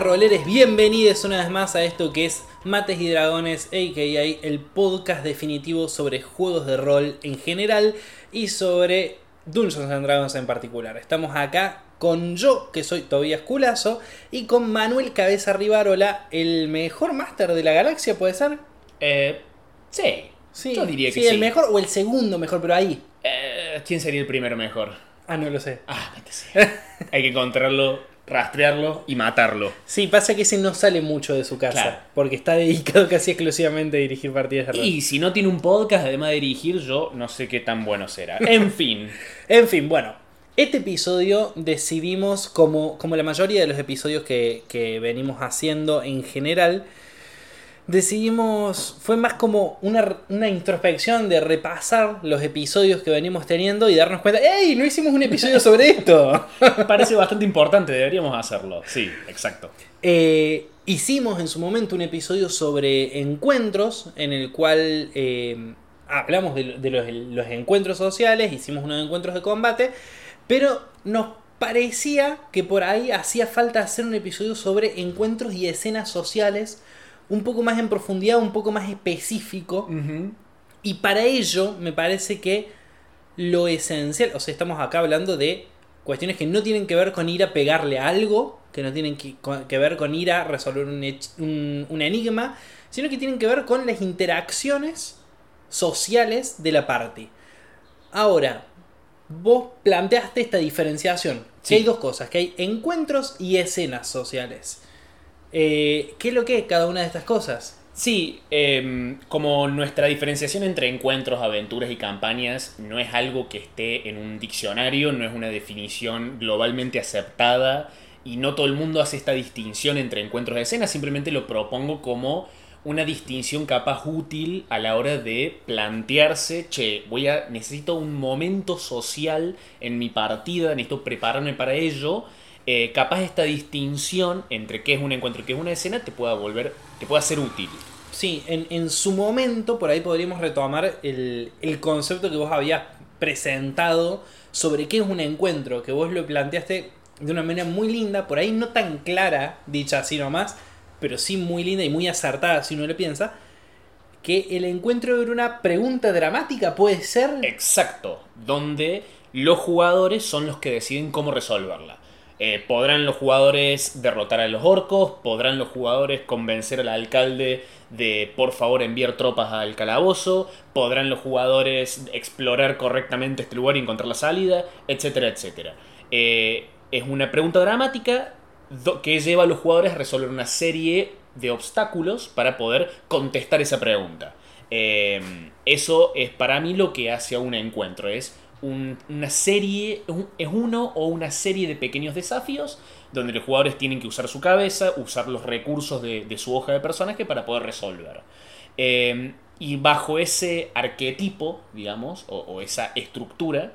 roleres, bienvenidos una vez más a esto que es Mates y Dragones, a.k.a. el podcast definitivo sobre juegos de rol en general y sobre Dungeons and Dragons en particular. Estamos acá con yo, que soy Tobias Culazo, y con Manuel Cabeza Rivarola, el mejor máster de la galaxia, ¿puede ser? Eh, sí, Sí, yo diría que sí, sí. el mejor o el segundo mejor, pero ahí. Eh, ¿Quién sería el primero mejor? Ah, no lo sé. Ah, vete. Hay que encontrarlo, rastrearlo y matarlo. Sí, pasa que ese no sale mucho de su casa, Claro. porque está dedicado casi exclusivamente a dirigir partidas de rol. Y si no tiene un podcast, además de dirigir, yo no sé qué tan bueno será. En fin. En fin, bueno. Este episodio decidimos, como, como la mayoría de los episodios que, que venimos haciendo en general, decidimos, fue más como una, una introspección de repasar los episodios que venimos teniendo y darnos cuenta, ¡Ey! No hicimos un episodio sobre esto. Parece bastante importante, deberíamos hacerlo. Sí, exacto. Eh, hicimos en su momento un episodio sobre encuentros en el cual eh, hablamos de, de los, los encuentros sociales, hicimos unos encuentros de combate, pero nos parecía que por ahí hacía falta hacer un episodio sobre encuentros y escenas sociales un poco más en profundidad, un poco más específico. Y para ello me parece que lo esencial, o sea, estamos acá hablando de cuestiones que no tienen que ver con ir a pegarle a algo, que no tienen que, ver con ir a resolver un, hech- un- un enigma, sino que tienen que ver con las interacciones sociales de la party. Ahora, vos planteaste esta diferenciación, Sí. que hay dos cosas, que hay encuentros y escenas sociales. Eh, ¿Qué es lo que es cada una de estas cosas? Sí, em, como nuestra diferenciación entre encuentros, aventuras y campañas no es algo que esté en un diccionario, no es una definición globalmente aceptada y no todo el mundo hace esta distinción entre encuentros y escenas, simplemente lo propongo como una distinción capaz útil a la hora de plantearse, che, voy a necesito un momento social en mi partida, necesito prepararme para ello. Eh, capaz esta distinción entre qué es un encuentro y qué es una escena te pueda volver, te pueda ser útil. Sí, en, en su momento, por ahí podríamos retomar el, el concepto que vos habías presentado sobre qué es un encuentro, que vos lo planteaste de una manera muy linda, por ahí no tan clara, dicha así nomás, pero sí muy linda y muy acertada si uno lo piensa, que el encuentro era una pregunta dramática, puede ser. Exacto, donde los jugadores son los que deciden cómo resolverla. Eh, ¿Podrán los jugadores derrotar a los orcos? ¿Podrán los jugadores convencer al alcalde de por favor enviar tropas al calabozo? ¿Podrán los jugadores explorar correctamente este lugar y encontrar la salida? Etcétera, etcétera. Eh, es una pregunta dramática que lleva a los jugadores a resolver una serie de obstáculos para poder contestar esa pregunta. Eh, eso es para mí lo que hace a un encuentro. Es un- una serie, un- es uno o una serie de pequeños desafíos donde los jugadores tienen que usar su cabeza, usar los recursos de, de su hoja de personaje para poder resolver. Eh, y bajo ese arquetipo, digamos, o, o esa estructura,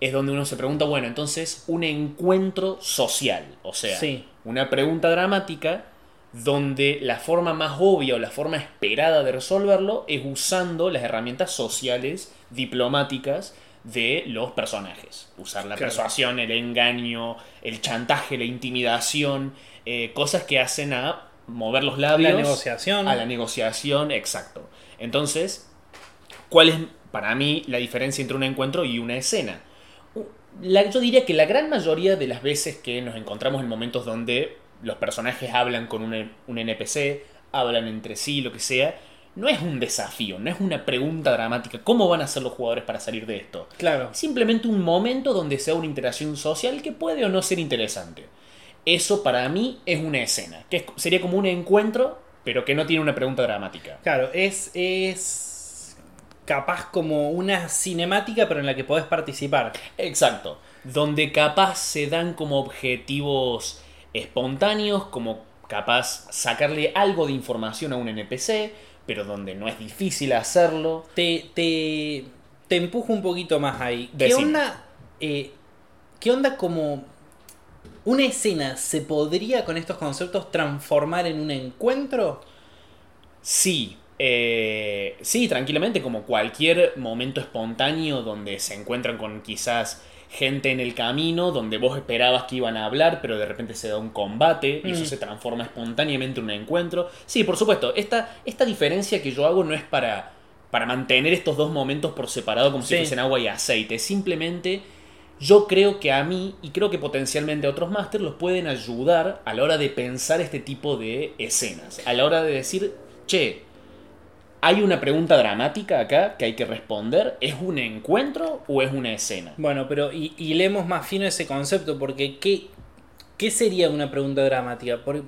es donde uno se pregunta, bueno, entonces un encuentro social, o sea, Sí. una pregunta dramática donde la forma más obvia o la forma esperada de resolverlo es usando las herramientas sociales, diplomáticas de los personajes. Usar la Claro. persuasión, el engaño, el chantaje, la intimidación, eh, cosas que hacen a mover los labios. La negociación. A la negociación, exacto. Entonces, ¿cuál es para mí la diferencia entre un encuentro y una escena? La- yo diría que la gran mayoría de las veces que nos encontramos en momentos donde los personajes hablan con un, un NPC, hablan entre sí, lo que sea, no es un desafío, no es una pregunta dramática. ¿Cómo van a hacer los jugadores para salir de esto? Claro. Simplemente un momento donde sea una interacción social que puede o no ser interesante. Eso para mí es una escena, que es- sería como un encuentro, pero que no tiene una pregunta dramática. Claro, es, es capaz como una cinemática, pero en la que podés participar. Exacto. Donde capaz se dan como objetivos espontáneos, como capaz sacarle algo de información a un NPC, pero donde no es difícil hacerlo. Te, te, te empujo un poquito más ahí. ¿Qué Decime. onda? eh, ¿Qué onda como una escena se podría con estos conceptos transformar en un encuentro? Sí, eh, sí, tranquilamente, como cualquier momento espontáneo donde se encuentran con quizás gente en el camino donde vos esperabas que iban a hablar, pero de repente se da un combate y eso Mm. se transforma espontáneamente en un encuentro. Sí, por supuesto, esta, esta diferencia que yo hago no es para, para mantener estos dos momentos por separado como si fuesen agua y aceite, simplemente yo creo que a mí y creo que potencialmente a otros máster los pueden ayudar a la hora de pensar este tipo de escenas, a la hora de decir, che, hay una pregunta dramática acá que hay que responder, ¿es un encuentro o es una escena? Bueno, pero y, y leemos más fino ese concepto, porque ¿qué, qué sería una pregunta dramática? Por-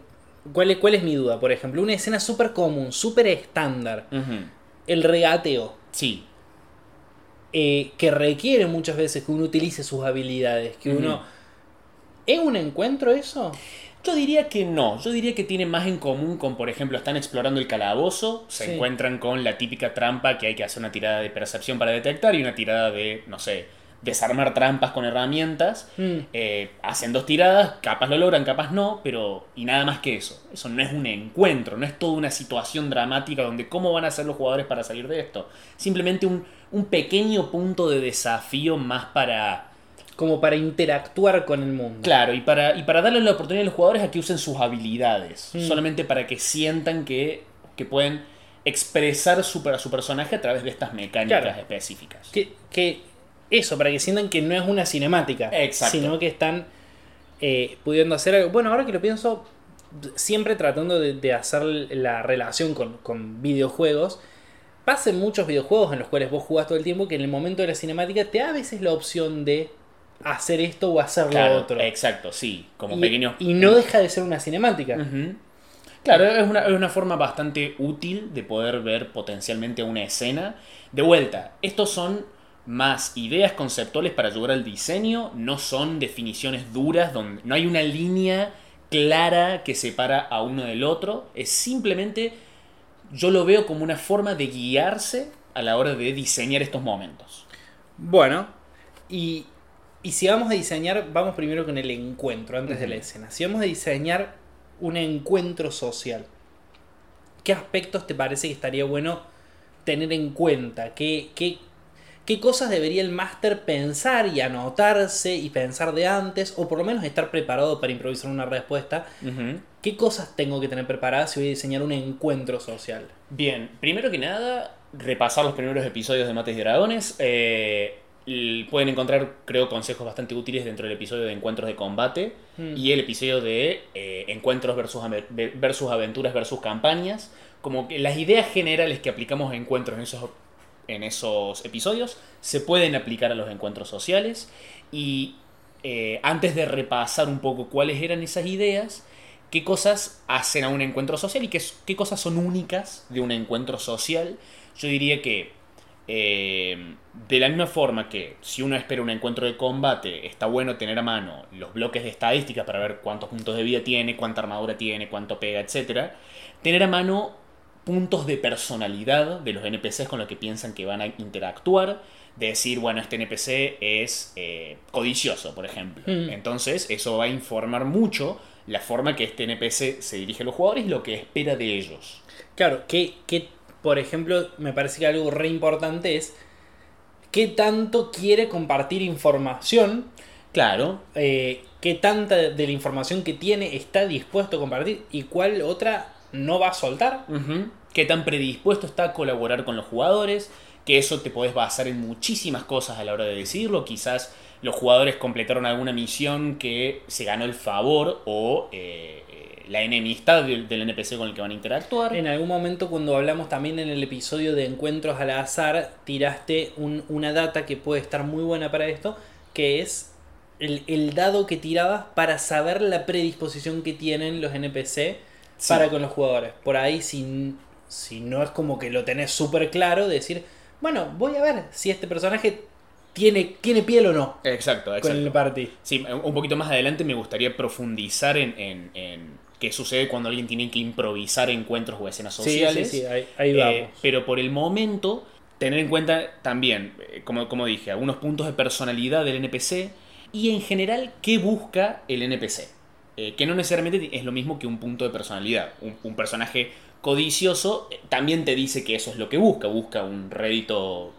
¿cuál, es, ¿Cuál es mi duda? Por ejemplo, una escena súper común, súper estándar, el regateo, Sí, eh, que requiere muchas veces que uno utilice sus habilidades, que uno... ¿Es un encuentro eso? Yo diría que no, yo diría que tiene más en común con, por ejemplo, están explorando el calabozo, se Sí. encuentran con la típica trampa que hay que hacer una tirada de percepción para detectar y una tirada de, no sé, desarmar trampas con herramientas. Mm. Eh, hacen dos tiradas, capaz lo logran, capaz no, pero y nada más que eso. Eso no es un encuentro, no es toda una situación dramática donde cómo van a ser los jugadores para salir de esto. Simplemente un, un pequeño punto de desafío más para Como para interactuar con el mundo. Claro, y para, y para darle la oportunidad a los jugadores a que usen sus habilidades. Mm. Solamente para que sientan que, que pueden expresar su, per- su personaje a través de estas mecánicas Claro. específicas. Que, que eso, para que sientan que no es una cinemática, Exacto. sino que están eh, pudiendo hacer algo. Bueno, ahora que lo pienso, siempre tratando de, de hacer la relación con, con videojuegos, pasa en muchos videojuegos en los cuales vos jugás todo el tiempo que en el momento de la cinemática te da a veces la opción de hacer esto o hacer Claro, lo otro. exacto, sí. Como y, pequeños. y no deja de ser una cinemática. Claro, es una, es una forma bastante útil de poder ver potencialmente una escena. De vuelta, estos son más ideas conceptuales para ayudar al diseño, no son definiciones duras, donde no hay una línea clara que separa a uno del otro, es simplemente yo lo veo como una forma de guiarse a la hora de diseñar estos momentos. Bueno, y, y si vamos a diseñar, vamos primero con el encuentro antes de la escena. Si vamos a diseñar un encuentro social, ¿qué aspectos te parece que estaría bueno tener en cuenta? ¿Qué, qué, qué cosas debería el máster pensar y anotarse y pensar de antes? O por lo menos estar preparado para improvisar una respuesta. ¿Qué cosas tengo que tener preparadas si voy a diseñar un encuentro social? Bien, primero que nada, repasar los primeros episodios de Mates y Dragones. Eh, pueden encontrar, creo, consejos bastante útiles dentro del episodio de Encuentros de Combate Mm. y el episodio de eh, Encuentros versus, versus Aventuras versus Campañas. Como que las ideas generales que aplicamos a encuentros en esos, en esos episodios se pueden aplicar a los encuentros sociales. Y eh, antes de repasar un poco cuáles eran esas ideas, qué cosas hacen a un encuentro social y qué, qué cosas son únicas de un encuentro social. Yo diría que eh, de la misma forma que si uno espera un encuentro de combate, está bueno tener a mano los bloques de estadísticas para ver cuántos puntos de vida tiene, cuánta armadura tiene, cuánto pega, etc. Tener a mano puntos de personalidad de los NPCs con los que piensan que van a interactuar. De decir, bueno, este NPC es eh, codicioso, por ejemplo. Mm. Entonces, eso va a informar mucho la forma que este NPC se dirige a los jugadores y lo que espera de ellos. Claro, que, que, por ejemplo, me parece que algo re importante es qué tanto quiere compartir información, Claro, eh, qué tanta de la información que tiene está dispuesto a compartir y cuál otra no va a soltar. Qué tan predispuesto está a colaborar con los jugadores, que eso te podés basar en muchísimas cosas a la hora de decirlo, quizás los jugadores completaron alguna misión que se ganó el favor o eh, la enemistad del, del NPC con el que van a interactuar. En algún momento cuando hablamos también en el episodio de encuentros al azar, tiraste un- una data que puede estar muy buena para esto, que es el, el dado que tirabas para saber la predisposición que tienen los NPC Sí. para con los jugadores. Por ahí, si, si no es como que lo tenés súper claro, de decir, bueno, voy a ver si este personaje tiene, tiene piel o no Exacto, con el exacto. party. Sí, un poquito más adelante me gustaría profundizar en, en- en qué sucede cuando alguien tiene que improvisar encuentros o escenas Sí, sociales. sí, sí, ahí, ahí Eh, vamos. pero por el momento, tener en cuenta también, eh, como, como dije, algunos puntos de personalidad del NPC y en general qué busca el NPC. Eh, que no necesariamente es lo mismo que un punto de personalidad. Un, un personaje codicioso también te dice que eso es lo que busca. Busca un rédito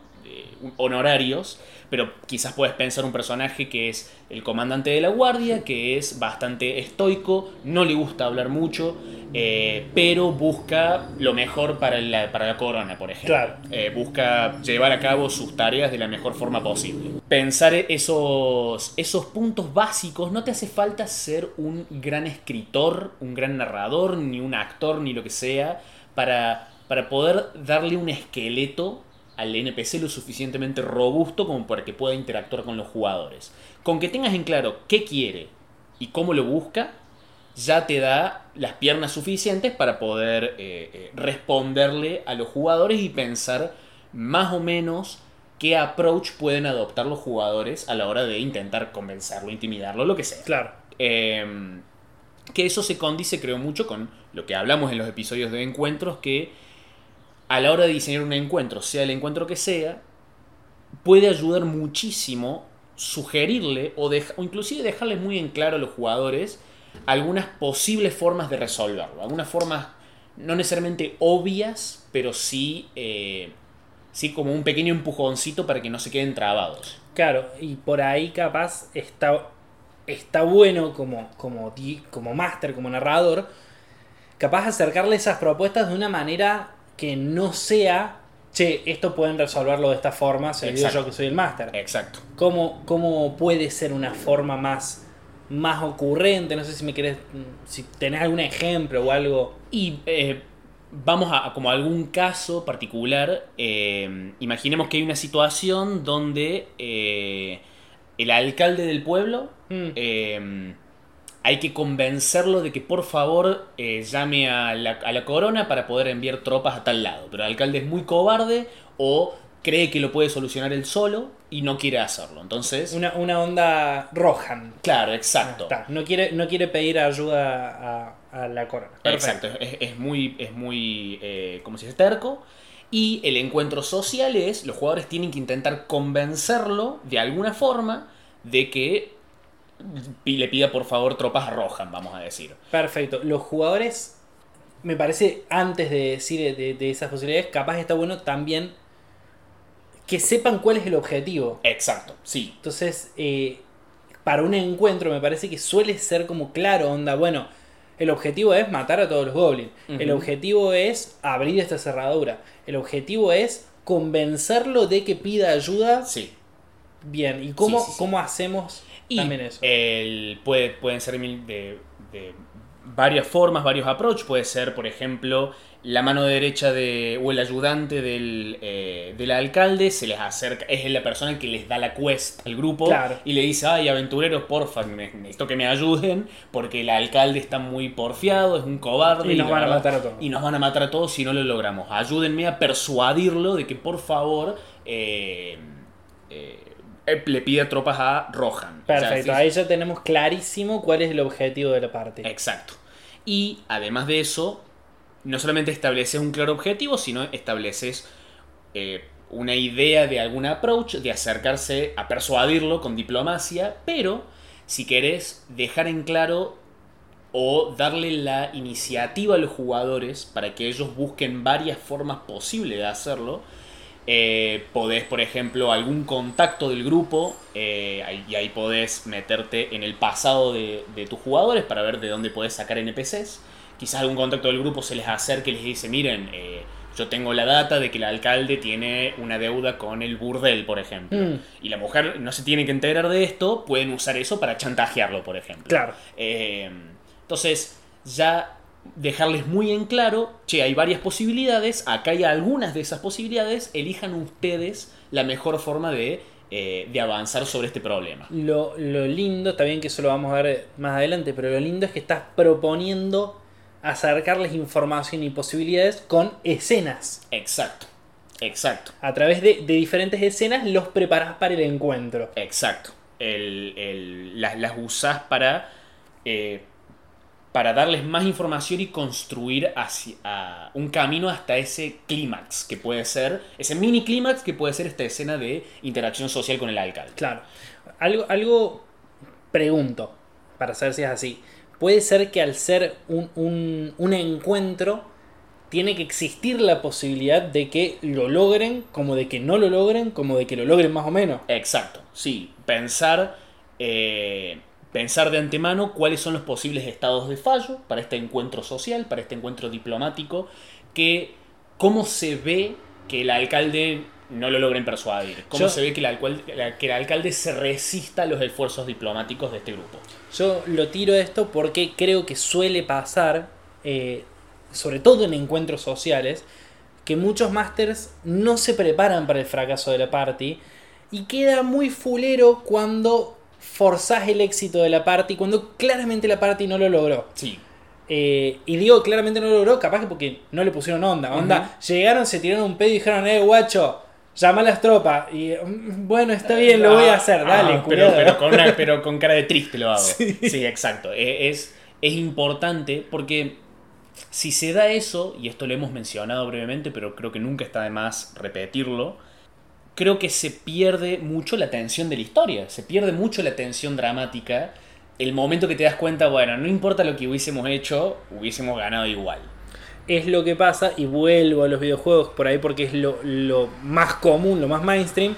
honorarios, pero quizás puedes pensar un personaje que es el comandante de la guardia, que es bastante estoico, no le gusta hablar mucho, eh, pero busca lo mejor para la, para la corona, por ejemplo. Claro. Eh, busca llevar a cabo sus tareas de la mejor forma posible. Pensar esos, esos puntos básicos, no te hace falta ser un gran escritor, un gran narrador, ni un actor, ni lo que sea, para, para poder darle un esqueleto al NPC lo suficientemente robusto como para que pueda interactuar con los jugadores. Con que tengas en claro qué quiere y cómo lo busca, ya te da las piernas suficientes para poder eh, eh, responderle a los jugadores y pensar más o menos qué approach pueden adoptar los jugadores a la hora de intentar convencerlo, intimidarlo, lo que sea. Claro. Eh, que eso se condice, creo, mucho con lo que hablamos en los episodios de encuentros, que a la hora de diseñar un encuentro, sea el encuentro que sea, puede ayudar muchísimo sugerirle o, o inclusive dejarles muy en claro a los jugadores algunas posibles formas de resolverlo. Algunas formas no necesariamente obvias, pero sí, eh, sí como un pequeño empujoncito para que no se queden trabados. Claro, y por ahí capaz está, está bueno como, como, como máster, como narrador, capaz acercarle esas propuestas de una manera que no sea, che, esto pueden resolverlo de esta forma, se yo que soy el máster. Exacto. ¿Cómo, ¿Cómo puede ser una forma más, más ocurrente? No sé si me querés, si tenés algún ejemplo o algo. Y eh, vamos a, como algún caso particular. Eh, imaginemos que hay una situación donde eh, el alcalde del pueblo mm hay que convencerlo de que por favor eh, llame a la, corona para poder enviar tropas a tal lado. Pero el alcalde es muy cobarde o cree que lo puede solucionar él solo y no quiere hacerlo. Entonces. Una, onda Rohan. Claro, exacto. No, quiere, no quiere pedir ayuda a, la corona. Exacto, es, muy, es muy eh, como si es terco. Y el encuentro social es, los jugadores tienen que intentar convencerlo de alguna forma de que le pida por favor tropas a Rohan, vamos a decir. Perfecto. Los jugadores, me parece, antes de decir de, esas posibilidades, capaz está bueno también que sepan cuál es el objetivo. Exacto, sí. Entonces, eh, para un encuentro me parece que suele ser como claro, onda, bueno, el objetivo es matar a todos los goblins. El objetivo es abrir esta cerradura. El objetivo es convencerlo de que pida ayuda. Sí. Bien, ¿y cómo, cómo hacemos y El, puede, pueden ser de, de, varias formas, varios approach. Puede ser, por ejemplo, la mano derecha de, o el ayudante del, eh, del alcalde se les acerca, es la persona que les da la quest al grupo y le dice, ay, aventureros, porfa, necesito que me ayuden porque el alcalde está muy porfiado, es un cobarde. Y nos van a matar a todos. Y nos van a matar a todos si no lo logramos. Ayúdenme a persuadirlo de que por favor... Eh, eh, le pide tropas a Rohan. Perfecto, ahí ya tenemos clarísimo cuál es el objetivo de la parte. Exacto. Y además de eso, no solamente estableces un claro objetivo, sino estableces eh, una idea de algún approach, de acercarse a persuadirlo con diplomacia, pero si querés dejar en claro o darle la iniciativa a los jugadores para que ellos busquen varias formas posibles de hacerlo, eh, podés, por ejemplo, algún contacto del grupo eh, y ahí podés meterte en el pasado de, tus jugadores para ver de dónde podés sacar NPCs. Quizás algún contacto del grupo se les acerque y les dice, miren, eh, yo tengo la data de que el alcalde tiene una deuda con el burdel, por ejemplo. Mm. Y la mujer no se tiene que enterar de esto, pueden usar eso para chantajearlo, por ejemplo. Claro. entonces, ya dejarles muy en claro, che, hay varias posibilidades, acá hay algunas de esas posibilidades, elijan ustedes la mejor forma de, eh, avanzar sobre este problema. Lo, lindo, está bien que eso lo vamos a ver más adelante, pero lo lindo es que estás proponiendo acercarles información y posibilidades con escenas. Exacto. Exacto. A través de, diferentes escenas los preparas para el encuentro. Exacto. las, las usás para eh, para darles más información y construir hacia, un camino hasta ese clímax que puede ser, ese mini clímax que puede ser esta escena de interacción social con el alcalde. Claro. Algo, algo pregunto, para saber si es así. Puede ser que al ser un, un, un encuentro tiene que existir la posibilidad de que lo logren, como de que no lo logren, como de que lo logren más o menos. Exacto, sí. Pensar, eh, pensar de antemano cuáles son los posibles estados de fallo para este encuentro social, para este encuentro diplomático, que cómo se ve que el alcalde no lo logren persuadir, cómo Yo- se ve que el, alcual- que el alcalde se resista a los esfuerzos diplomáticos de este grupo. Yo lo tiro esto porque creo que suele pasar, eh, sobre todo en encuentros sociales, que muchos masters no se preparan para el fracaso de la party y queda muy fulero cuando forzás el éxito de la party, cuando claramente la party no lo logró. Sí, Eh, y digo claramente no lo logró, capaz que porque no le pusieron onda. Onda, llegaron, se tiraron un pedo y dijeron, eh, guacho, llama a las tropas. Y mm, bueno, está bien, lo voy a hacer, dale, Ah, pero, pero, con una- pero con cara de triste lo hago. Sí, exacto. Eh, Es, es importante porque si se da eso, y esto lo hemos mencionado brevemente, pero creo que nunca está de más repetirlo, creo que se pierde mucho la tensión de la historia, se pierde mucho la tensión dramática. El momento que te das cuenta, bueno, no importa lo que hubiésemos hecho, hubiésemos ganado igual. es lo que pasa, y vuelvo a los videojuegos por ahí porque es lo, lo más común, lo más mainstream,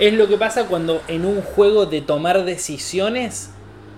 es lo que pasa cuando en un juego de tomar decisiones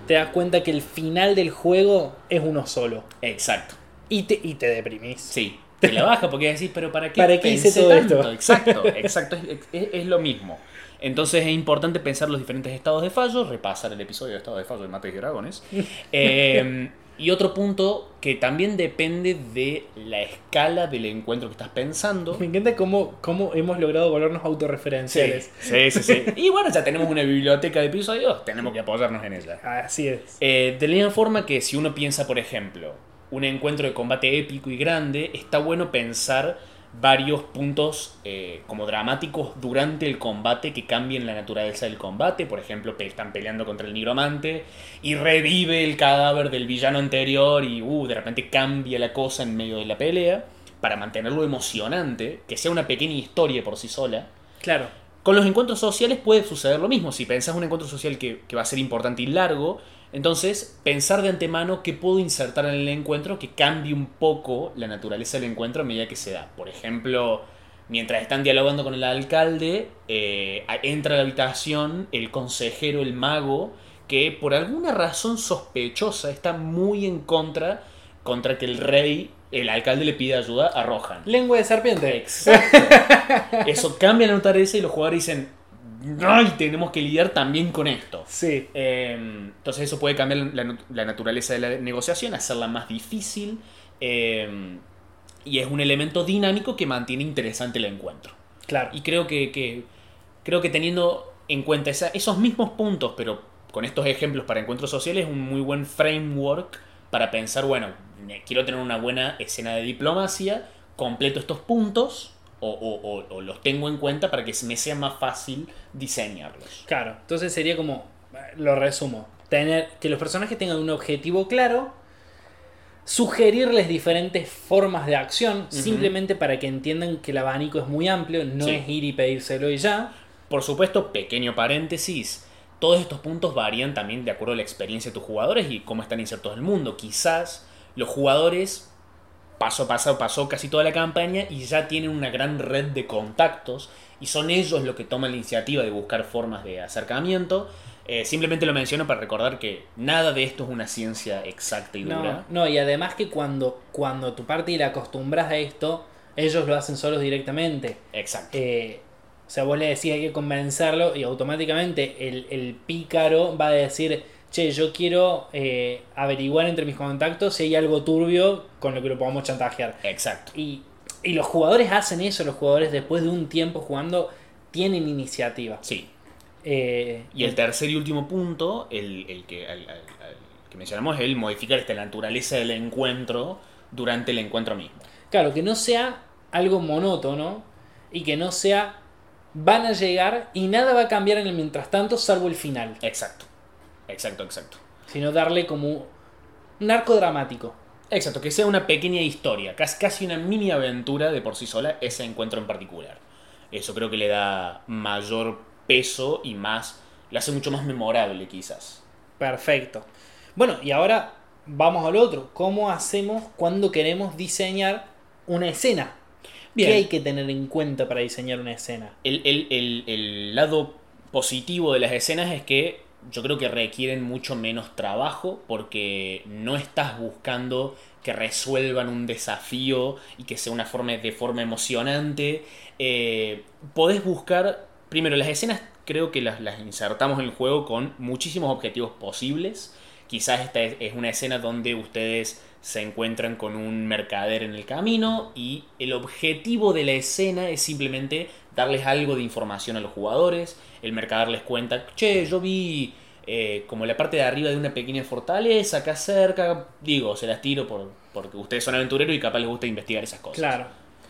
te das cuenta que el final del juego es uno solo. Exacto. Y te, y te deprimís. Sí, te la baja porque decís, pero ¿para qué, ¿Para qué hice todo tanto? esto? Exacto, exacto, es, es- es lo mismo. Entonces es importante pensar los diferentes estados de fallo, repasar el episodio de estado de fallo de Mates y Dragones. Eh, y otro punto que también depende de la escala del encuentro que estás pensando. Me encanta cómo, cómo hemos logrado volvernos autorreferenciales. sí, sí, sí. Y bueno, ya tenemos una biblioteca de episodios, tenemos que apoyarnos en ella. Así es. Eh, de la misma forma que si uno piensa, por ejemplo, un encuentro de combate épico y grande, está bueno pensar varios puntos eh, como dramáticos durante el combate que cambien la naturaleza del combate. Por ejemplo, están peleando contra el nigromante y revive el cadáver del villano anterior y uh, de repente cambia la cosa en medio de la pelea para mantenerlo emocionante, que sea una pequeña historia por sí sola. Claro. Con los encuentros sociales puede suceder lo mismo. Si pensás un encuentro social que, que va a ser importante y largo, entonces pensar de antemano qué puedo insertar en el encuentro que cambie un poco la naturaleza del encuentro a medida que se da. Por ejemplo, mientras están dialogando con el alcalde, eh, entra a la habitación el consejero, el mago, que por alguna razón sospechosa está muy en contra contra que el rey, el alcalde le pide ayuda a Rohan. Lengua de serpiente. Exacto. Eso cambia la naturaleza y los jugadores dicen, ¡ay! Tenemos que lidiar también con esto. Sí. Eh, entonces eso puede cambiar la, la naturaleza de la negociación, hacerla más difícil. eh, y es un elemento dinámico que mantiene interesante el encuentro. Claro. Y creo que, que- creo que teniendo en cuenta esa- esos mismos puntos, pero con estos ejemplos para encuentros sociales, es un muy buen framework para pensar, bueno, quiero tener una buena escena de diplomacia, completo estos puntos o, o- o- o los tengo en cuenta para que me sea más fácil diseñarlos. Claro, entonces sería como, lo resumo, tener que los personajes tengan un objetivo claro, sugerirles diferentes formas de acción, simplemente para que entiendan que el abanico es muy amplio, no Sí. es ir y pedírselo y ya. Por supuesto, pequeño paréntesis, todos estos puntos varían también de acuerdo a la experiencia de tus jugadores y cómo están insertos en el mundo. Quizás los jugadores paso a paso pasó casi toda la campaña y ya tienen una gran red de contactos y son ellos los que toman la iniciativa de buscar formas de acercamiento. Eh, simplemente lo menciono para recordar que nada de esto es una ciencia exacta y dura. No, no, y además que cuando, cuando tu party la acostumbras a esto, ellos lo hacen solos directamente. Exacto. Eh, o sea, vos le decís hay que convencerlo y automáticamente el, el pícaro va a decir, che, yo quiero eh, averiguar entre mis contactos si hay algo turbio con lo que lo podamos chantajear. Exacto. Y, y los jugadores hacen eso, los jugadores después de un tiempo jugando tienen iniciativa. Sí. Eh, Y el tercer y último punto, el, el que, el- que mencionamos, es el modificar esta naturaleza del encuentro durante el encuentro mismo. Claro, que no sea algo monótono y que no sea van a llegar y nada va a cambiar en el mientras tanto salvo el final, Exacto. Exacto, exacto. sino darle como un arco dramático. Exacto, que sea una pequeña historia, casi, una mini aventura de por sí sola, ese encuentro en particular. Eso creo que le da mayor peso y más, lo hace mucho más memorable quizás. Perfecto. Bueno, y ahora vamos al otro. ¿Cómo hacemos cuando queremos diseñar una escena. Bien. ¿Qué hay que tener en cuenta para diseñar una escena? El, el- el- el lado positivo de las escenas es que yo creo que requieren mucho menos trabajo porque no estás buscando que resuelvan un desafío y que sea una forma, de forma emocionante. Eh, podés buscar, primero, las escenas creo que las, las insertamos en el juego con muchísimos objetivos posibles. Quizás esta es, es una escena donde ustedes se encuentran con un mercader en el camino y el objetivo de la escena es simplemente darles algo de información a los jugadores. El mercader les cuenta, che, yo vi eh, como la parte de arriba de una pequeña fortaleza acá cerca. Digo, se las tiro por, porque ustedes son aventureros y capaz les gusta investigar esas cosas. Claro.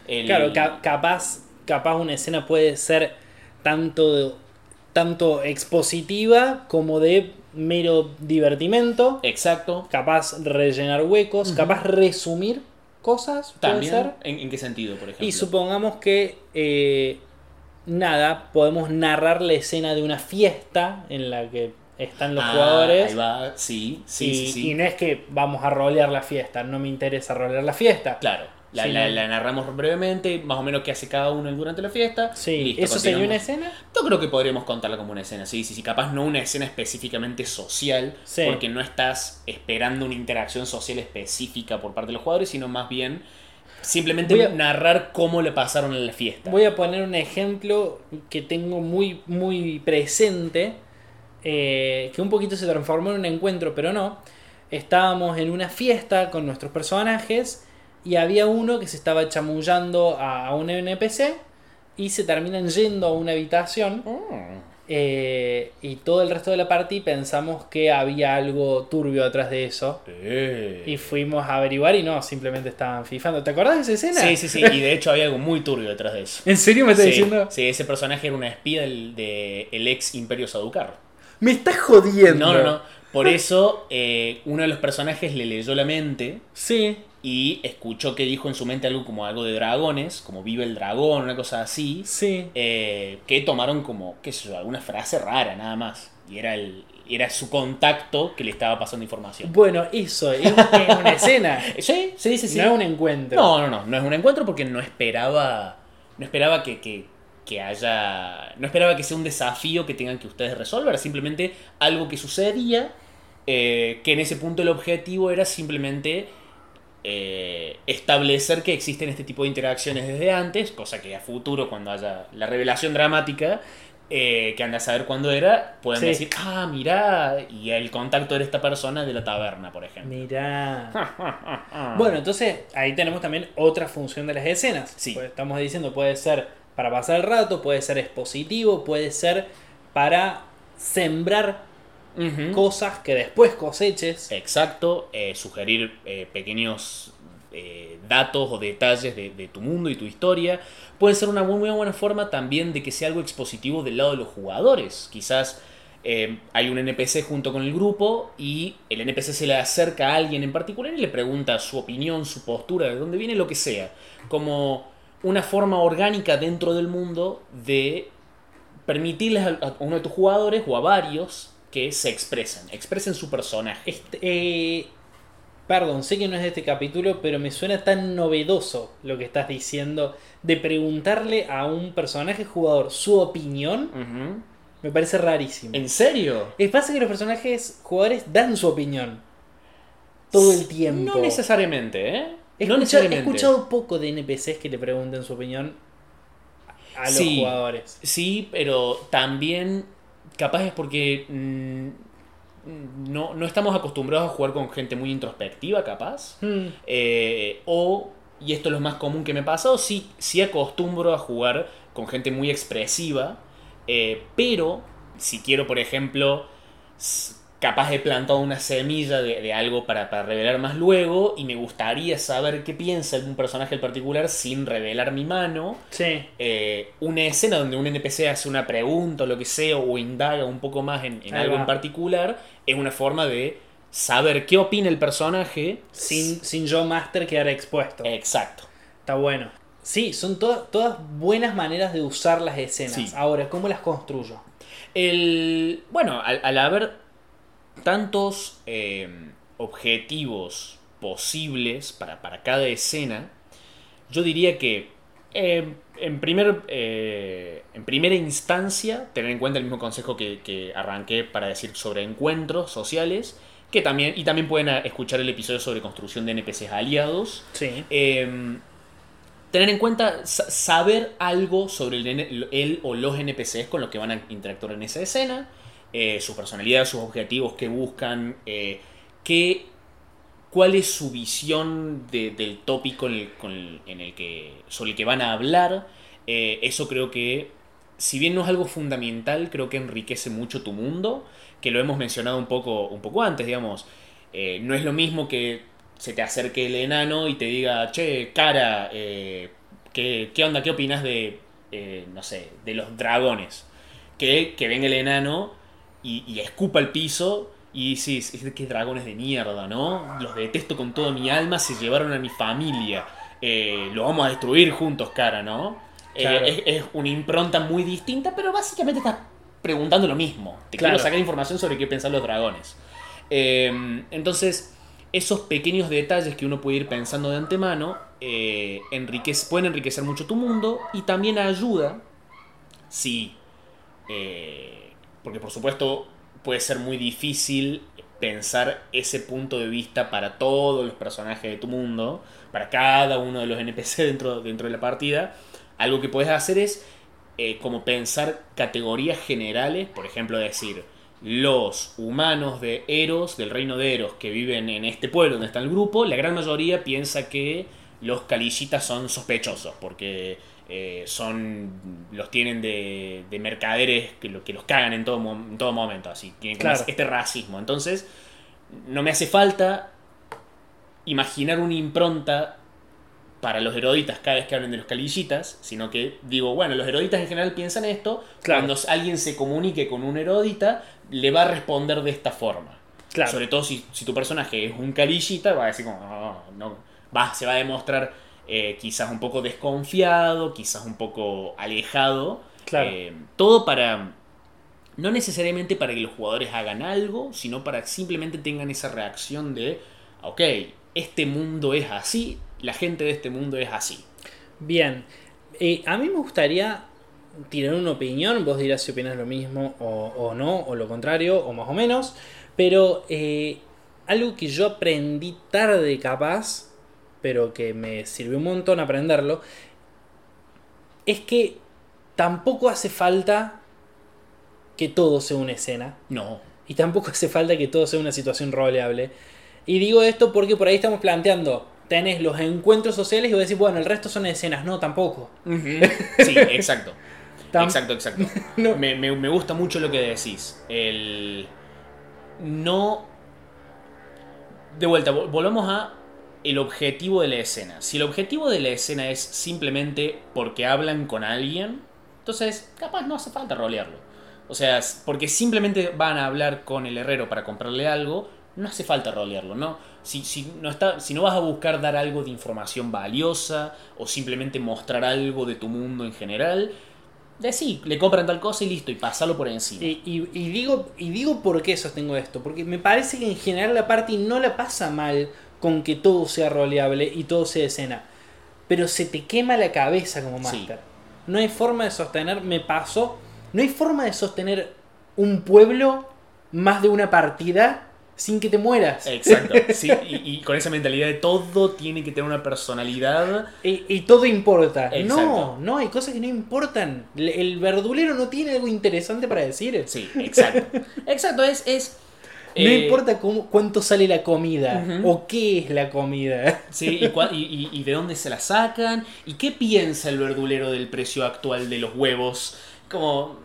El- Claro, ca- capaz, capaz una escena puede ser tanto, tanto expositiva como de mero divertimento. Exacto. Capaz rellenar huecos, capaz resumir cosas, puede También, ser. ¿en, en qué sentido, por ejemplo? Y supongamos que eh, nada, podemos narrar la escena de una fiesta en la que están los Ah, jugadores. Ahí va, sí, sí, y, sí, sí. y no es que vamos a rolear la fiesta, no me interesa rolear la fiesta. Claro, la, Sí, la- narramos brevemente, más o menos qué hace cada uno durante la fiesta. Sí, listo, ¿eso sería una escena? Yo creo que podríamos contarla como una escena, sí, sí, sí. Capaz no una escena específicamente social, Sí. porque no estás esperando una interacción social específica por parte de los jugadores, sino más bien simplemente Voy a- narrar cómo le pasaron en la fiesta. Voy a poner un ejemplo que tengo muy, muy presente, eh, que un poquito se transformó en un encuentro, pero no. Estábamos en una fiesta con nuestros personajes y había uno que se estaba chamullando a, a un NPC y se terminan yendo a una habitación Mm. Eh, y todo el resto de la party pensamos que había algo turbio atrás de eso. Eh. Y fuimos a averiguar y no, simplemente estaban fifando. ¿Te acordás de esa escena? Sí, sí, sí, y de hecho había algo muy turbio detrás de eso. ¿En serio me estás Sí, diciendo? sí, ese personaje era una espía del de el ex Imperio Saducar. Me estás jodiendo. No, no, no. Por eso, eh, uno de los personajes le leyó la mente Sí. Y escuchó que dijo en su mente algo como algo de dragones, como vive el dragón, una cosa así, Sí. eh, que tomaron como, qué sé yo, alguna frase rara nada más. Y era, el, era su contacto que le estaba pasando información. Bueno, eso es, es una escena. Sí, sí, sí, sí. No es un encuentro. No, no, no, no es un encuentro porque no esperaba, no esperaba que, que, que haya, no esperaba que sea un desafío que tengan que ustedes resolver, simplemente algo que sucedía, eh, que en ese punto el objetivo era simplemente eh, establecer que existen este tipo de interacciones desde antes, cosa que a futuro cuando haya la revelación dramática, eh, que anda a saber cuándo era, puedan Sí. decir, ah, mirá, y el contacto era esta persona de la taberna, por ejemplo. Mirá. Bueno, entonces ahí tenemos también otra función de las escenas. Sí. Pues estamos diciendo, puede ser para pasar el rato, puede ser expositivo, puede ser para sembrar Cosas que después coseches. Exacto, eh, sugerir eh, pequeños eh, datos o detalles de, de tu mundo y tu historia. Puede ser una muy, muy buena forma también de que sea algo expositivo del lado de los jugadores. Quizás eh, hay un NPC junto con el grupo y el NPC se le acerca a alguien en particular y le pregunta su opinión, su postura, de dónde viene, lo que sea. Como una forma orgánica dentro del mundo de permitirles a, a uno de tus jugadores o a varios que se expresen, expresen su personaje. Este, eh, perdón, sé que no es de este capítulo, pero me suena tan novedoso lo que estás diciendo de preguntarle a un personaje jugador su opinión. Me parece rarísimo. ¿En serio? Es pasa que los personajes jugadores dan su opinión todo el tiempo. No necesariamente, ¿eh? He, no escuchado, he necesariamente. escuchado poco de NPCs que le pregunten su opinión a los Sí. jugadores. Sí, pero también capaz es porque mm, no, no estamos acostumbrados a jugar con gente muy introspectiva, capaz. Hmm, Eh, o, y esto es lo más común que me pasa, o sí, sí acostumbro a jugar con gente muy expresiva, eh, pero si quiero, por ejemplo, capaz he plantado una semilla de, de algo para, para revelar más luego, y me gustaría saber qué piensa algún personaje en particular sin revelar mi mano. Sí. eh, una escena donde un NPC hace una pregunta o lo que sea, o indaga un poco más en, algo en particular, es una forma de saber qué opina el personaje. Sin, sin yo master quedar expuesto. Exacto. Está bueno. Sí, son todas todas buenas maneras de usar las escenas. Sí. Ahora, ¿cómo las construyo? El, bueno, al, al haber tantos eh, objetivos posibles para, para cada escena, yo diría que eh, en, primer, eh, en primera instancia, tener en cuenta el mismo consejo que, que, arranqué para decir sobre encuentros sociales, que también, y también pueden escuchar el episodio sobre construcción de NPCs aliados. Sí. Eh, tener en cuenta, saber algo sobre el, el, o los NPCs con los que van a interactuar en esa escena, su personalidad, sus objetivos que buscan, qué cuál es su visión del tópico en el, que, sobre el que van a hablar. Eh, eso creo que, si bien no es algo fundamental, creo que enriquece mucho tu mundo, que lo hemos mencionado un poco, un poco antes, digamos. Eh, no es lo mismo que se te acerque el enano y te diga, che, cara, eh, ¿qué, onda? ¿Qué opinas de, no sé, de los dragones? Que, que el enano y, y escupa el piso y sí, es que dragones de mierda, ¿no? Los detesto con toda mi alma, se llevaron a mi familia. Eh, lo vamos a destruir juntos, cara, ¿no? Eh, es, una impronta muy distinta, pero básicamente estás preguntando lo mismo. Te quiero sacar información sobre qué pensar los dragones. Em, entonces, esos pequeños detalles que uno puede ir pensando de antemano eh, pueden enriquecer mucho tu mundo y también ayuda si... porque por supuesto puede ser muy difícil pensar ese punto de vista para todos los personajes de tu mundo, para cada uno de los NPC dentro, dentro de la partida. Algo que puedes hacer es eh, como pensar categorías generales, por ejemplo, decir, los humanos de Eros, del reino de Eros, que viven en este pueblo donde está el grupo, la gran mayoría piensa que los calillitas son sospechosos, porque eh, son los tienen de, de mercaderes que, lo, que los cagan en todo, en todo momento, así, tienen este racismo. Entonces, no me hace falta imaginar una impronta para los eruditas cada vez que hablen de los calillitas, sino que digo, bueno, los eruditas en general piensan esto, cuando alguien se comunique con un erudita, le va a responder de esta forma. Sobre todo si, si, tu personaje es un calillita, va a decir como, no, va, se va a demostrar eh, quizás un poco desconfiado, quizás un poco alejado. Eh, todo para, no necesariamente para que los jugadores hagan algo, sino para simplemente tengan esa reacción de, ok, este mundo es así, la gente de este mundo es así. Bien, eh, a mí me gustaría tirar una opinión, vos dirás si opinas lo mismo o, o no, o lo contrario, o más o menos, pero algo que yo aprendí tarde capaz, pero que me sirvió un montón aprenderlo, es que tampoco hace falta que todo sea una escena. No. Y tampoco hace falta que todo sea una situación roleable. Y digo esto porque por ahí estamos planteando, tenés los encuentros sociales y vos decís, bueno, el resto son escenas. No, tampoco. Sí, exacto. exacto, exacto. me, me gusta mucho lo que decís. El... No... De vuelta, volvamos a el objetivo de la escena. Si el objetivo de la escena es simplemente porque hablan con alguien, entonces capaz no hace falta rolearlo. O sea, porque simplemente van a hablar con el herrero para comprarle algo, no hace falta rolearlo, ¿no? Si, si, no está, si no vas a buscar dar algo de información valiosa o simplemente mostrar algo de tu mundo en general, de le compran tal cosa y listo, y pasarlo por encima. Y, y, digo, y digo por qué sostengo esto, porque me parece que en general la party no la pasa mal con que todo sea roleable y todo sea escena. Pero se te quema la cabeza como máster. No hay forma de sostener, me pasó, no hay forma de sostener un pueblo más de una partida sin que te mueras. Exacto. Sí, y, con esa mentalidad de todo tiene que tener una personalidad. Y, todo importa. No, no, hay cosas que no importan. El verdulero no tiene algo interesante para decir. Sí, exacto. Exacto, es, es no eh, importa cómo, cuánto sale la comida o qué es la comida. Sí, y, de dónde se la sacan y qué piensa el verdulero del precio actual de los huevos. Como,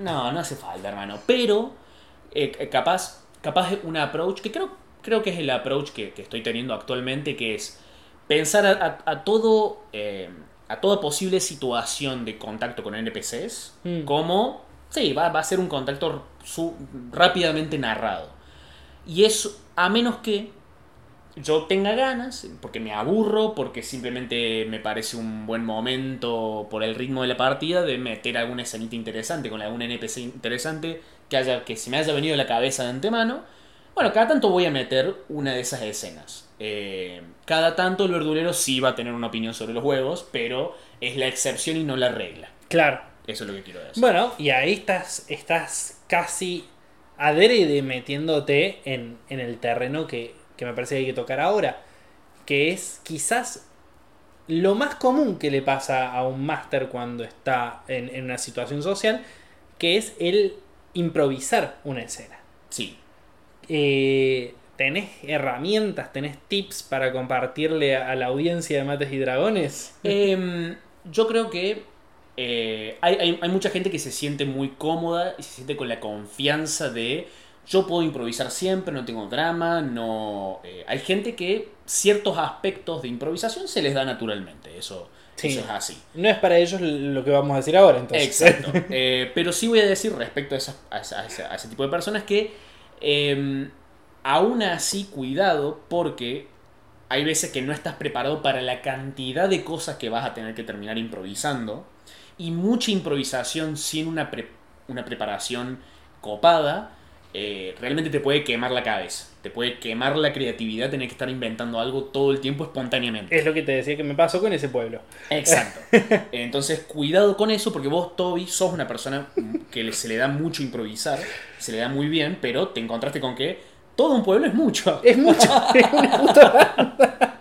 no, no hace falta, hermano. Pero, eh, capaz, capaz un approach que creo, creo que es el approach que, estoy teniendo actualmente, que es pensar a, todo, eh, a toda posible situación de contacto con NPCs mm. como, sí, va, va, a ser un contacto rápidamente narrado. Y eso, a menos que yo tenga ganas, porque me aburro, porque simplemente me parece un buen momento por el ritmo de la partida, de meter alguna escenita interesante con algún NPC interesante que, haya, que se me haya venido a la cabeza de antemano. Bueno, cada tanto voy a meter una de esas escenas. Eh, cada tanto el verdulero sí va a tener una opinión sobre los huevos, pero es la excepción y no la regla. Claro. Eso es lo que quiero decir. Bueno, y ahí estás, estás casi adrede metiéndote en, en el terreno que, que me parece que hay que tocar ahora. Que es quizás lo más común que le pasa a un máster cuando está en, en una situación social, que es el improvisar una escena. Sí. Eh, ¿Tenés herramientas, tenés tips para compartirle a la audiencia de Mates y Dragones? Em, yo creo que eh, hay, hay- hay mucha gente que se siente muy cómoda y se siente con la confianza de yo puedo improvisar siempre, no tengo drama, no... eh, hay gente que ciertos aspectos de improvisación se les da naturalmente, eso, Sí. eso es así. No es para ellos lo que vamos a decir ahora, entonces. Exacto. Eh, pero sí voy a decir respecto a, esas- a ese, a ese tipo de personas que eh, aún así cuidado porque hay veces que no estás preparado para la cantidad de cosas que vas a tener que terminar improvisando y mucha improvisación sin una, pre- una preparación copada eh, realmente te puede quemar la cabeza, te puede quemar la creatividad tener que estar inventando algo todo el tiempo espontáneamente. Es lo que te decía que me pasó con ese pueblo. Exacto. Entonces, cuidado con eso, porque vos, Toby, sos una persona que se le da mucho improvisar, se le da muy bien, pero te encontraste con que todo un pueblo es mucho. Es mucho. es una puta-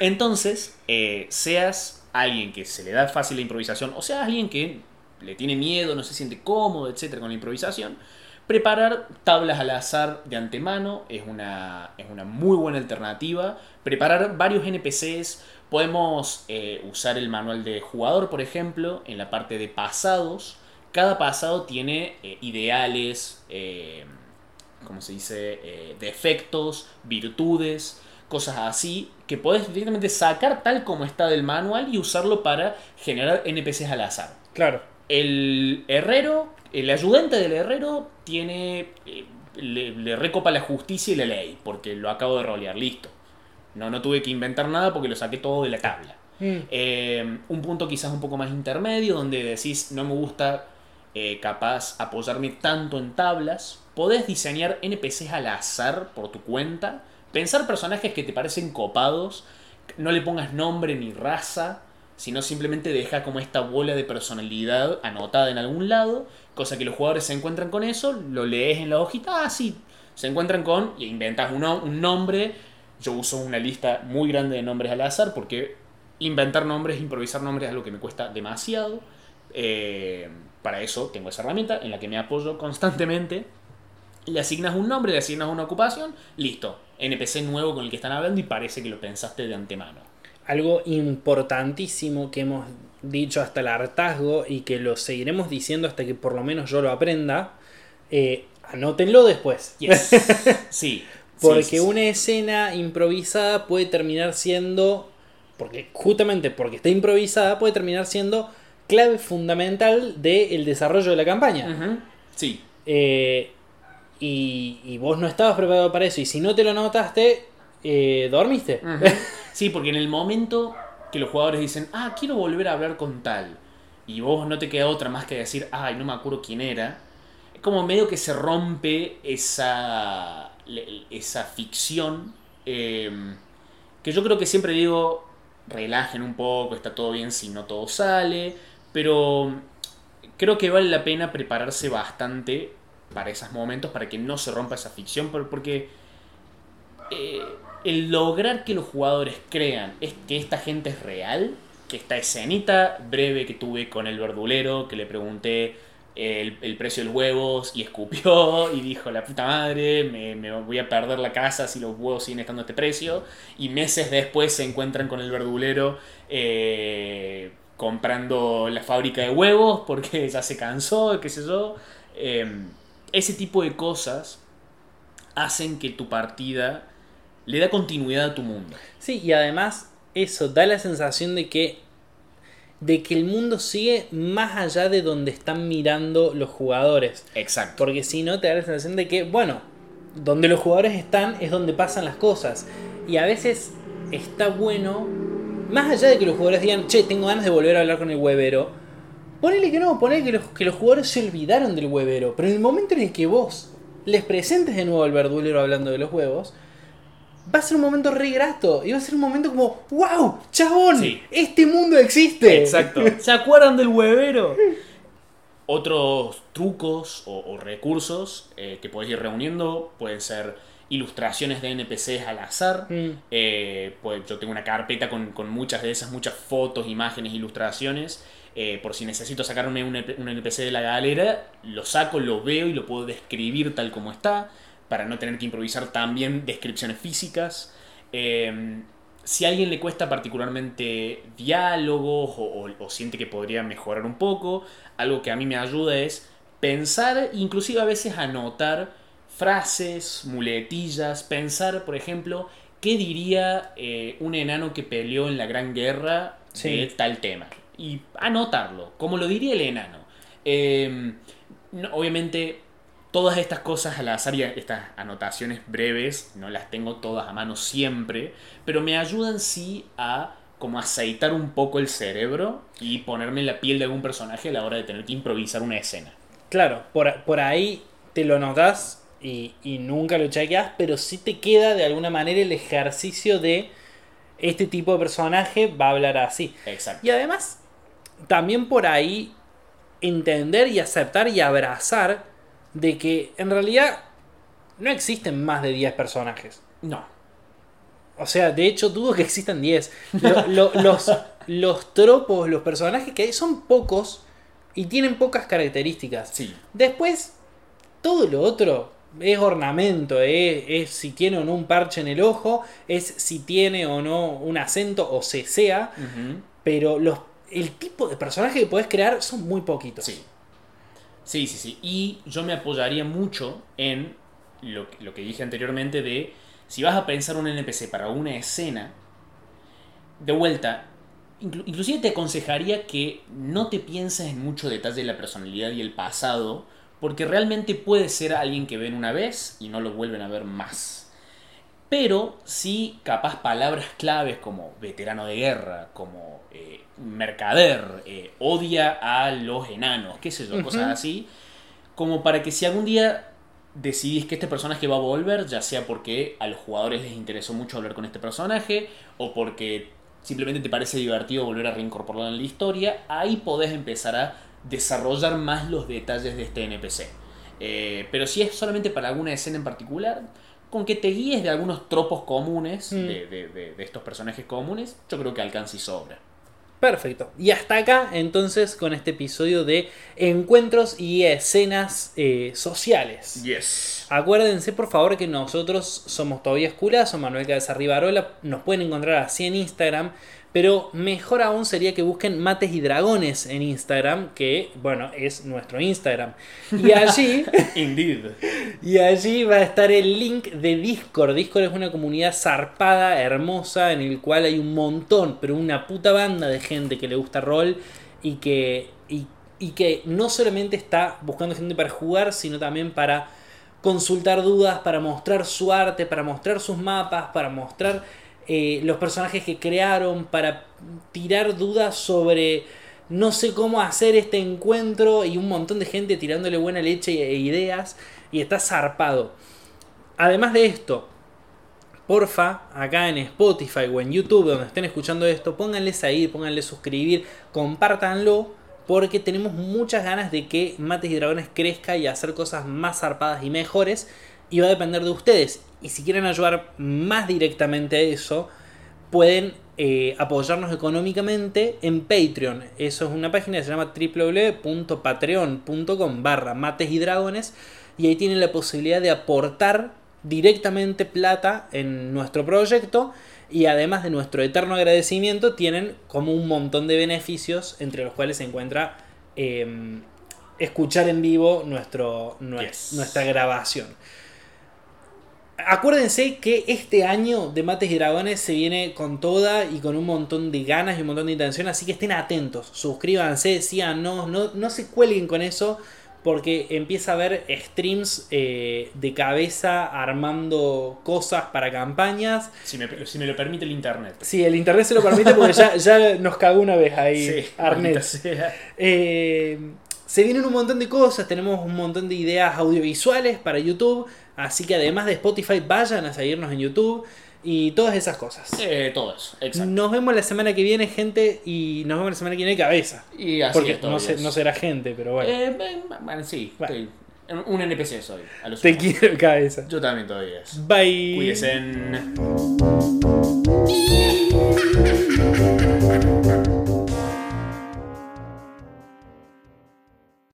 Entonces, eh, seas alguien que se le da fácil la improvisación, o seas alguien que le tiene miedo, no se siente cómodo, etcétera, con la improvisación, preparar tablas al azar de antemano es una, es una muy buena alternativa. Preparar varios NPCs, podemos eh, usar el manual de jugador, por ejemplo, en la parte de pasados. Cada pasado tiene eh, ideales, eh, ¿cómo se dice? Defectos, virtudes, cosas así, que puedes directamente sacar tal como está del manual y usarlo para generar NPCs al azar. Claro. El herrero, el ayudante del herrero tiene. eh, le, le recopa la justicia y la ley, porque lo acabo de rolear, listo. No, no tuve que inventar nada porque lo saqué todo de la tabla. Mm. Eh, un punto quizás un poco más intermedio, donde decís, no me gusta eh, capaz apoyarme tanto en tablas. Podés diseñar NPCs al azar por tu cuenta. Pensar personajes que te parecen copados. No le pongas nombre ni raza, sino simplemente deja como esta bola de personalidad anotada en algún lado. Cosa que los jugadores se encuentran con eso, lo lees en la hojita, ah, sí. Se encuentran con, y inventas un, no- un nombre. Yo uso una lista muy grande de nombres al azar porque inventar nombres, improvisar nombres es algo que me cuesta demasiado. Eh, para eso tengo esa herramienta en la que me apoyo constantemente. Le asignas un nombre, le asignas una ocupación, listo. NPC nuevo con el que están hablando y parece que lo pensaste de antemano. Algo importantísimo que hemos dicho hasta el hartazgo y que lo seguiremos diciendo hasta que por lo menos yo lo aprenda. eh, anótenlo después. Yes. Sí. Porque sí, sí, sí. una escena improvisada puede terminar siendo, porque justamente porque está improvisada, puede terminar siendo clave fundamental del desarrollo de la campaña. Sí. Eh, y, y vos no estabas preparado para eso. Y si no te lo notaste, eh, dormiste. Sí, porque en el momento que los jugadores dicen, ah, quiero volver a hablar con tal, y vos no te queda otra más que decir, ay, no me acuerdo quién era, es como medio que se rompe esa, esa ficción, eh, que yo creo que siempre digo, relajen un poco, está todo bien si no todo sale, pero creo que vale la pena prepararse bastante para esos momentos, para que no se rompa esa ficción, por- porque eh, el lograr que los jugadores crean es que esta gente es real, que esta escenita breve que tuve con el verdulero, que le pregunté el, el precio de los huevos y escupió y dijo, la puta madre, me, voy a perder la casa si los huevos siguen estando a este precio, y meses después se encuentran con el verdulero eh, comprando la fábrica de huevos porque ya se cansó, qué sé yo. Eh, ese tipo de cosas hacen que tu partida le da continuidad a tu mundo. Sí, y además eso da la sensación de que de que el mundo sigue más allá de donde están mirando los jugadores. Exacto. Porque si no te da la sensación de que, bueno, donde los jugadores están es donde pasan las cosas. Y a veces está bueno, más allá de que los jugadores digan, che, tengo ganas de volver a hablar con el huevero. Ponele que no, ponele que los, que los jugadores se olvidaron del huevero. Pero en el momento en el que vos les presentes de nuevo al verdulero hablando de los huevos, va a ser un momento re grato. Y va a ser un momento como, wow, chabón, Sí. este mundo existe. Exacto. ¿Se acuerdan del huevero? Otros trucos o, o recursos eh, que podéis ir reuniendo pueden ser ilustraciones de NPCs al azar. Mm. Eh, pues yo tengo una carpeta con, con muchas de esas, muchas fotos, imágenes, ilustraciones. Eh, por si necesito sacarme un, un NPC de la galera, lo saco, lo veo y lo puedo describir tal como está, para no tener que improvisar también descripciones físicas. Eh, si a alguien le cuesta particularmente diálogos o, o- o siente que podría mejorar un poco, algo que a mí me ayuda es pensar, inclusive a veces anotar frases, muletillas, pensar, por ejemplo, qué diría eh, un enano que peleó en la Gran Guerra Sí. de tal tema. Y anotarlo, como lo diría el enano. Eh, no- obviamente, todas estas cosas al azar y estas anotaciones breves, no las tengo todas a mano siempre, pero me ayudan sí a como aceitar un poco el cerebro y ponerme en la piel de algún personaje a la hora de tener que improvisar una escena. Claro, por, por ahí te lo notas y, y nunca lo chequeas, pero sí te queda de alguna manera el ejercicio de este tipo de personaje va a hablar así. Exacto. Y además, también por ahí entender y aceptar y abrazar de que en realidad no existen más de 10 personajes. No. O sea, de hecho dudo que existan 10. Lo- lo- los, los tropos, los personajes que hay son pocos y tienen pocas características. Sí. Después, todo lo otro es ornamento, es, es si tiene o no un parche en el ojo, es si tiene o no un acento o se sea, pero los, el tipo de personaje que puedes crear son muy poquitos. Sí. Sí, sí, sí. Y yo me apoyaría mucho en lo, que- lo que dije anteriormente de si vas a pensar un NPC para una escena, de vuelta, inclu- inclusive te aconsejaría que no te pienses en mucho detalle de la personalidad y el pasado, porque realmente puede ser alguien que ven una vez y no lo vuelven a ver más. Pero sí, capaz palabras claves como veterano de guerra, como eh, mercader, eh, odia a los enanos, qué sé yo, cosas así, como para que si algún día decidís que este personaje va a volver, ya sea porque a los jugadores les interesó mucho hablar con este personaje, o porque simplemente te parece divertido volver a reincorporarlo en la historia, ahí podés empezar a desarrollar más los detalles de este NPC. Eh, pero si es solamente para alguna escena en particular, con que te guíes de algunos tropos comunes, Mm. de, de- de- de estos personajes comunes, yo creo que alcanza y sobra. Perfecto. Y hasta acá entonces con este episodio de encuentros y escenas eh, sociales. Yes. Acuérdense por favor que nosotros somos Tobias Culazo, Manuel Cabeza Rivarola, nos pueden encontrar así en Instagram, pero mejor aún sería que busquen Mates y Dragones en Instagram, que bueno, es nuestro Instagram. Y allí, Indeed. y allí va a estar el link de Discord. Discord es una comunidad zarpada, hermosa, en el cual hay un montón, pero una puta banda de gente que le gusta rol y que, y, y que no solamente está buscando gente para jugar, sino también para consultar dudas, para mostrar su arte, para mostrar sus mapas, para mostrar eh, los personajes que crearon, para tirar dudas sobre no sé cómo hacer este encuentro y un montón de gente tirándole buena leche e ideas y está zarpado. Además de esto, porfa, acá en Spotify o en YouTube donde estén escuchando esto, pónganle seguir, pónganle suscribir, compártanlo porque tenemos muchas ganas de que Mates y Dragones crezca y hacer cosas más zarpadas y mejores y va a depender de ustedes. Y si quieren ayudar más directamente a eso, pueden eh, apoyarnos económicamente en Patreon. Eso es una página que se llama www.patreon.com barra mates y dragones y ahí tienen la posibilidad de aportar directamente plata en nuestro proyecto y además de nuestro eterno agradecimiento tienen como un montón de beneficios entre los cuales se encuentra eh, escuchar en vivo nuestro, Yes. nuestra grabación. Acuérdense que este año de Mates y Dragones se viene con toda y con un montón de ganas y un montón de intención, así que estén atentos, suscríbanse, síganos, no, no se cuelguen con eso, porque empieza a haber streams eh, de cabeza armando cosas para campañas. Si me, si me lo permite el internet. Sí, el internet se lo permite porque ya, ya nos cagó una vez ahí, Sí, Arnet. maldita sea. Eh, se vienen un montón de cosas, tenemos un montón de ideas audiovisuales para YouTube, así que además de Spotify vayan a seguirnos en YouTube. y todas esas cosas. Eh, todo eso, exacto. Nos vemos la semana que viene, gente, y nos vemos la semana que viene cabeza. Y así Porque es, no, será gente, pero bueno. Eh, bueno, sí, Bueno. estoy- un NPC soy. a lo Te quiero cabeza. Yo también todavía. Bye. Cuídense.